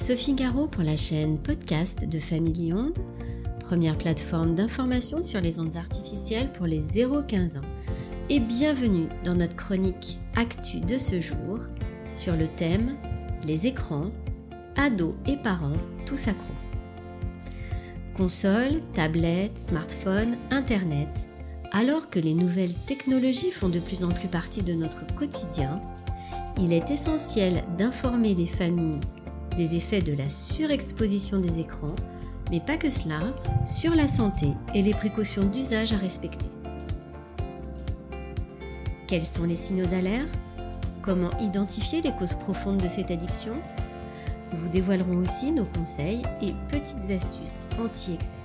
Sophie Garot pour la chaîne podcast de Family Onde, première plateforme d'information sur les ondes artificielles pour les 0-15 ans. Et bienvenue dans notre chronique Actu de ce jour sur le thème Les écrans, ados et parents, tous accros. Console, tablette, smartphone, internet, alors que les nouvelles technologies font de plus en plus partie de notre quotidien, il est essentiel d'informer les familles des effets de la surexposition des écrans, mais pas que cela, sur la santé et les précautions d'usage à respecter. Quels sont les signaux d'alerte? Comment identifier les causes profondes de cette addiction? Nous vous dévoilerons aussi nos conseils et petites astuces anti-excès.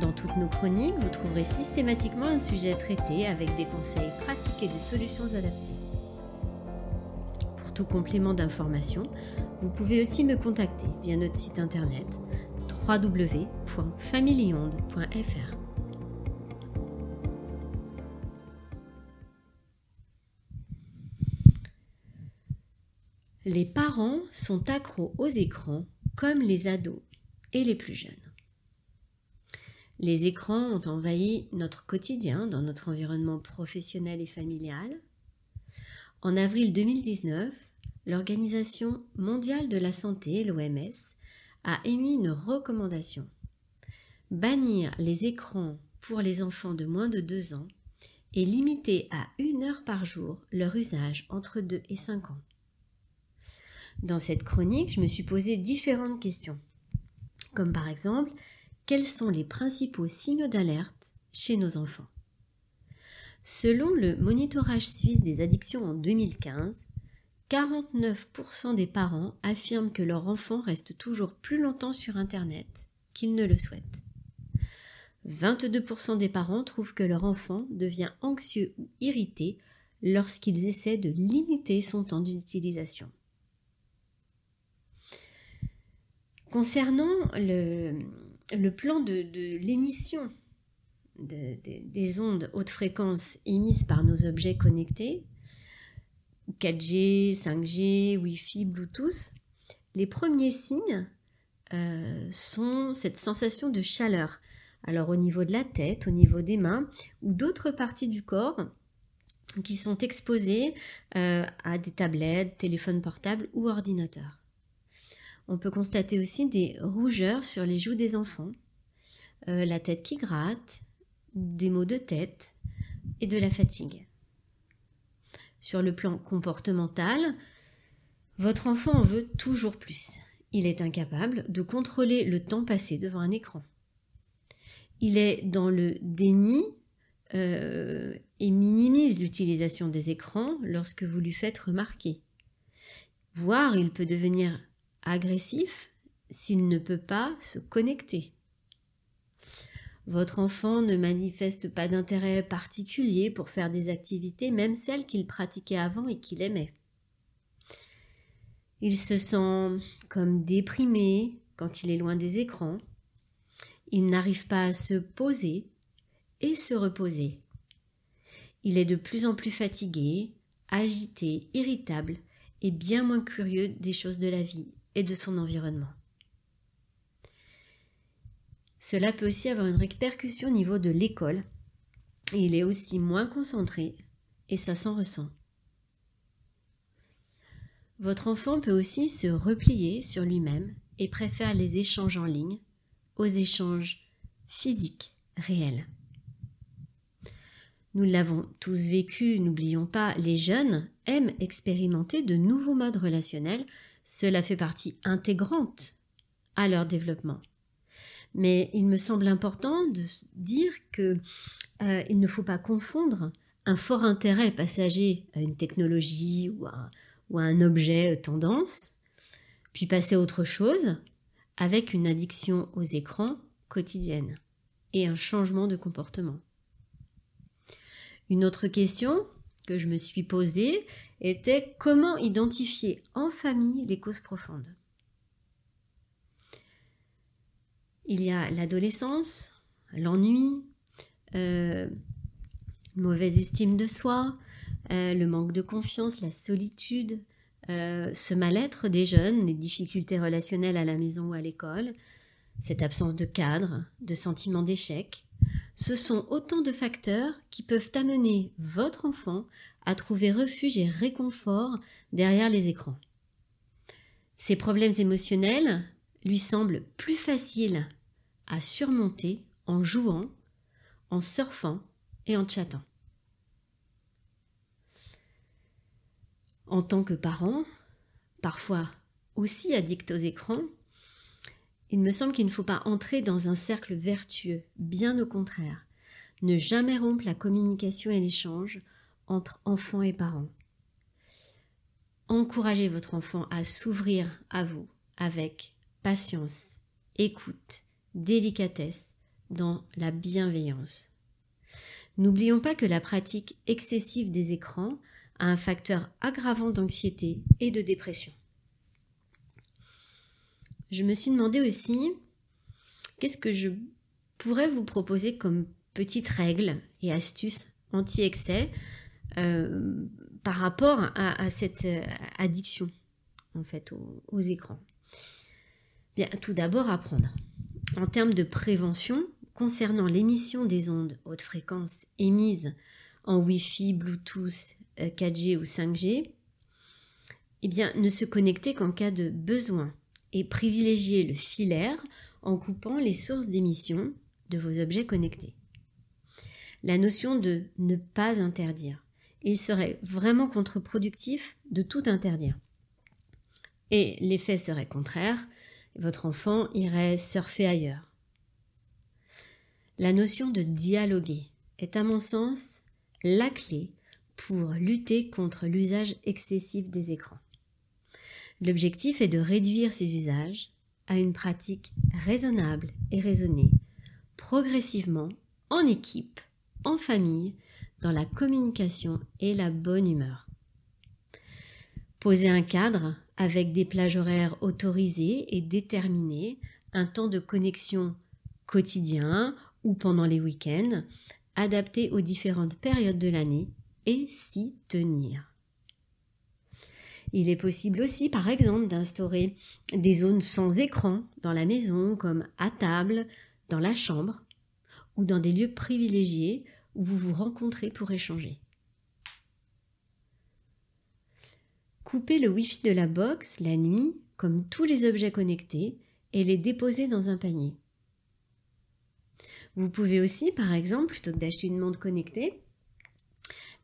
Dans toutes nos chroniques, vous trouverez systématiquement un sujet traité avec des conseils pratiques et des solutions adaptées complément d'information, vous pouvez aussi me contacter via notre site internet www.familionde.fr. Les parents sont accros aux écrans comme les ados et les plus jeunes. Les écrans ont envahi notre quotidien dans notre environnement professionnel et familial. En avril 2019, l'Organisation mondiale de la santé, l'OMS, a émis une recommandation. Bannir les écrans pour les enfants de moins de 2 ans et limiter à une heure par jour leur usage entre 2 et 5 ans. Dans cette chronique, je me suis posé différentes questions, comme par exemple, quels sont les principaux signaux d'alerte chez nos enfants? Selon le monitorage suisse des addictions en 2015, 49% des parents affirment que leur enfant reste toujours plus longtemps sur Internet qu'ils ne le souhaitent. 22% des parents trouvent que leur enfant devient anxieux ou irrité lorsqu'ils essaient de limiter son temps d'utilisation. Concernant le, plan de, l'émission des ondes haute fréquence émises par nos objets connectés, 4G, 5G, Wi-Fi, Bluetooth, les premiers signes euh, sont cette sensation de chaleur. Alors au niveau de la tête, au niveau des mains ou d'autres parties du corps qui sont exposées euh, à des tablettes, téléphones portables ou ordinateurs. On peut constater aussi des rougeurs sur les joues des enfants, euh, la tête qui gratte, des maux de tête et de la fatigue. Sur le plan comportemental, votre enfant en veut toujours plus. Il est incapable de contrôler le temps passé devant un écran. Il est dans le déni euh, et minimise l'utilisation des écrans lorsque vous lui faites remarquer. Voire il peut devenir agressif s'il ne peut pas se connecter. Votre enfant ne manifeste pas d'intérêt particulier pour faire des activités, même celles qu'il pratiquait avant et qu'il aimait. Il se sent comme déprimé quand il est loin des écrans. Il n'arrive pas à se poser et se reposer. Il est de plus en plus fatigué, agité, irritable et bien moins curieux des choses de la vie et de son environnement. Cela peut aussi avoir une répercussion au niveau de l'école. il est aussi moins concentré et ça s'en ressent. Votre enfant peut aussi se replier sur lui-même et préfère les échanges en ligne aux échanges physiques réels. Nous l'avons tous vécu, n'oublions pas, les jeunes aiment expérimenter de nouveaux modes relationnels, cela fait partie intégrante à leur développement. Mais il me semble important de dire qu'il euh, ne faut pas confondre un fort intérêt passager à une technologie ou à, ou un objet tendance, puis passer à autre chose, avec une addiction aux écrans quotidienne et un changement de comportement. Une autre question que je me suis posée était comment identifier en famille les causes profondes? Il y a l'adolescence, l'ennui, euh, mauvaise estime de soi, euh, le manque de confiance, la solitude, euh, ce mal-être des jeunes, les difficultés relationnelles à la maison ou à l'école, cette absence de cadre, de sentiment d'échec, ce sont autant de facteurs qui peuvent amener votre enfant à trouver refuge et réconfort derrière les écrans. Ces problèmes émotionnels lui semblent plus faciles à surmonter en jouant, en surfant et en chattant. En tant que parent, parfois aussi addict aux écrans, il me semble qu'il ne faut pas entrer dans un cercle vertueux, bien au contraire. Ne jamais rompre la communication et l'échange entre enfants et parents. Encouragez votre enfant à s'ouvrir à vous avec patience, écoute, délicatesse, dans la bienveillance. N'oublions pas que la pratique excessive des écrans a un facteur aggravant d'anxiété et de dépression. Je me suis demandé aussi qu'est-ce que je pourrais vous proposer comme petites règles et astuces anti-excès euh, par rapport à, cette euh, addiction en fait aux, écrans? Tout d'abord apprendre. En termes de prévention, concernant l'émission des ondes haute fréquence émises en Wi-Fi, Bluetooth, 4G euh, ou 5G, eh bien, ne se connecter qu'en cas de besoin et privilégier le filaire en coupant les sources d'émission de vos objets connectés. La notion de ne pas interdire. Il serait vraiment contre-productif de tout interdire. Et l'effet serait contraire, votre enfant irait surfer ailleurs. La notion de dialoguer est à mon sens la clé pour lutter contre l'usage excessif des écrans. L'objectif est de réduire ces usages à une pratique raisonnable et raisonnée, progressivement, en équipe, en famille, dans la communication et la bonne humeur. Poser un cadre avec des plages horaires autorisées et déterminées, un temps de connexion quotidien ou pendant les week-ends, adapté aux différentes périodes de l'année et s'y tenir. Il est possible aussi, par exemple, d'instaurer des zones sans écran dans la maison, comme à table, dans la chambre, ou dans des lieux privilégiés où vous vous rencontrez pour échanger. Coupez le Wi-Fi de la box la nuit, comme tous les objets connectés, et les déposer dans un panier. Vous pouvez aussi, par exemple, plutôt que d'acheter une montre connectée,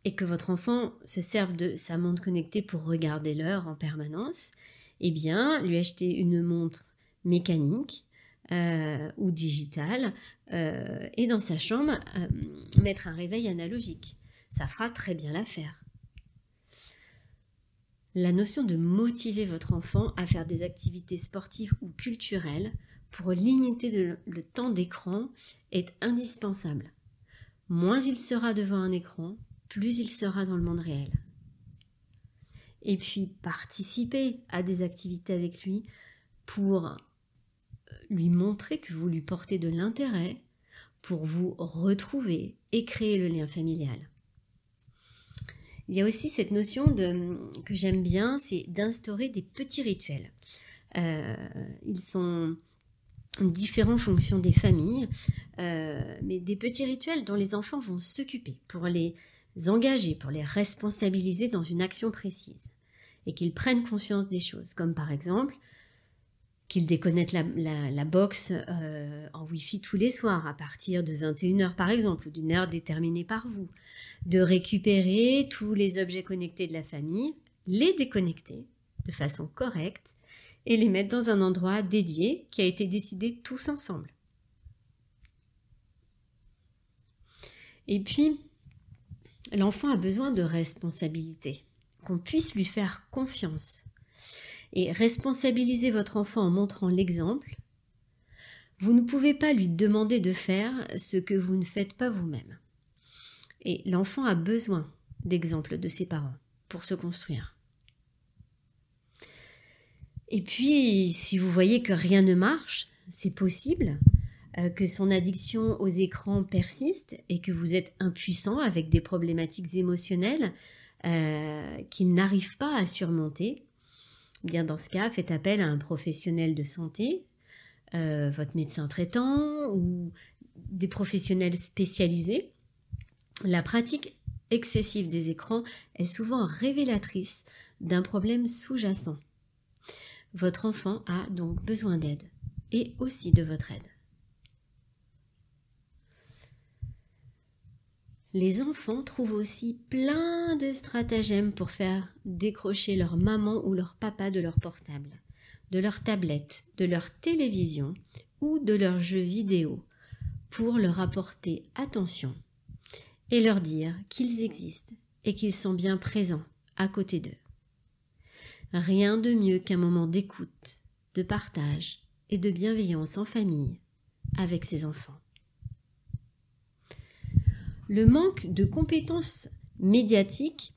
et que votre enfant se serve de sa montre connectée pour regarder l'heure en permanence, eh bien, lui acheter une montre mécanique euh, ou digitale euh, et dans sa chambre euh, mettre un réveil analogique. Ça fera très bien l'affaire. La notion de motiver votre enfant à faire des activités sportives ou culturelles pour limiter le temps d'écran est indispensable. Moins il sera devant un écran, plus il sera dans le monde réel. Et puis participer à des activités avec lui pour euh, lui montrer que vous lui portez de l'intérêt, pour vous retrouver et créer le lien familial. Il y a aussi cette notion de, que j'aime bien, c'est d'instaurer des petits rituels. Euh, ils sont différents fonctions des familles, euh, mais des petits rituels dont les enfants vont s'occuper pour les engager, pour les responsabiliser dans une action précise et qu'ils prennent conscience des choses, comme par exemple qu'ils déconnectent la, box euh, en Wi-Fi tous les soirs à partir de 21h par exemple, ou d'une heure déterminée par vous, de récupérer tous les objets connectés de la famille, les déconnecter de façon correcte et les mettre dans un endroit dédié qui a été décidé tous ensemble. Et puis, l'enfant a besoin de responsabilité, qu'on puisse lui faire confiance. Et responsabiliser votre enfant en montrant l'exemple, vous ne pouvez pas lui demander de faire ce que vous ne faites pas vous-même. Et l'enfant a besoin d'exemples de ses parents pour se construire. Et puis, si vous voyez que rien ne marche, c'est possible, euh, que son addiction aux écrans persiste et que vous êtes impuissant avec des problématiques émotionnelles euh, qu'il n'arrive pas à surmonter, Dans ce cas, faites appel à un professionnel de santé, euh, votre médecin traitant ou des professionnels spécialisés. La pratique excessive des écrans est souvent révélatrice d'un problème sous-jacent. Votre enfant a donc besoin d'aide et aussi de votre aide. Les enfants trouvent aussi plein de stratagèmes pour faire décrocher leur maman ou leur papa de leur portable, de leur tablette, de leur télévision ou de leurs jeux vidéo pour leur apporter attention et leur dire qu'ils existent et qu'ils sont bien présents à côté d'eux. Rien de mieux qu'un moment d'écoute, de partage et de bienveillance en famille avec ses enfants. Le manque de compétences médiatiques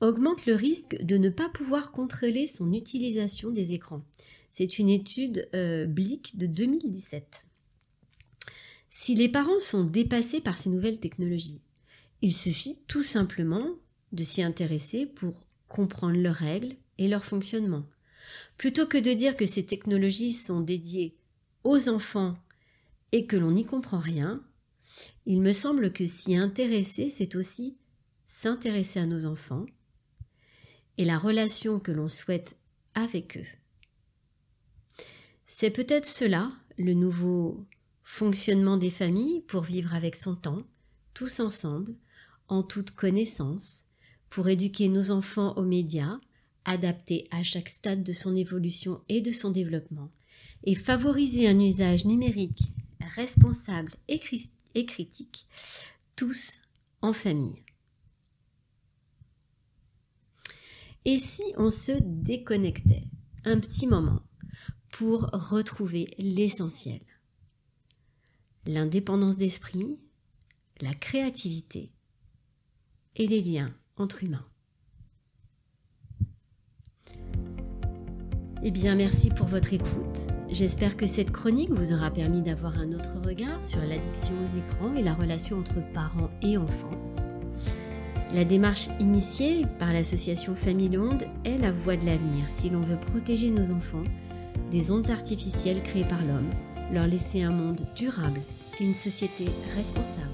augmente le risque de ne pas pouvoir contrôler son utilisation des écrans. C'est une étude euh, Blick de 2017. Si les parents sont dépassés par ces nouvelles technologies, il suffit tout simplement de s'y intéresser pour comprendre leurs règles et leur fonctionnement. Plutôt que de dire que ces technologies sont dédiées aux enfants et que l'on n'y comprend rien, il me semble que s'y intéresser, c'est aussi s'intéresser à nos enfants et la relation que l'on souhaite avec eux. C'est peut-être cela, le nouveau fonctionnement des familles pour vivre avec son temps, tous ensemble, en toute connaissance, pour éduquer nos enfants aux médias, adaptés à chaque stade de son évolution et de son développement, et favoriser un usage numérique responsable et et critiques, tous en famille. Et si on se déconnectait un petit moment pour retrouver l'essentiel? L'indépendance d'esprit, la créativité et les liens entre humains. Eh bien, merci pour votre écoute. J'espère que cette chronique vous aura permis d'avoir un autre regard sur l'addiction aux écrans et la relation entre parents et enfants. La démarche initiée par l'association Famille Onde est la voie de l'avenir si l'on veut protéger nos enfants des ondes artificielles créées par l'homme, leur laisser un monde durable et une société responsable.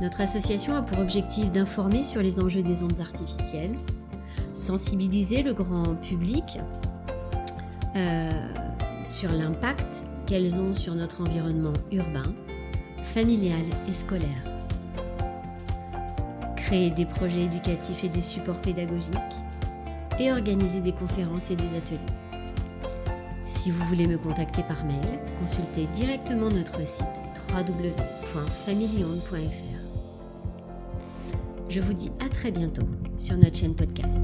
Notre association a pour objectif d'informer sur les enjeux des ondes artificielles, sensibiliser le grand public euh, sur l'impact qu'elles ont sur notre environnement urbain, familial et scolaire. Créer des projets éducatifs et des supports pédagogiques et organiser des conférences et des ateliers. Si vous voulez me contacter par mail, consultez directement notre site www.familionde.fr. Je vous dis à très bientôt sur notre chaîne podcast.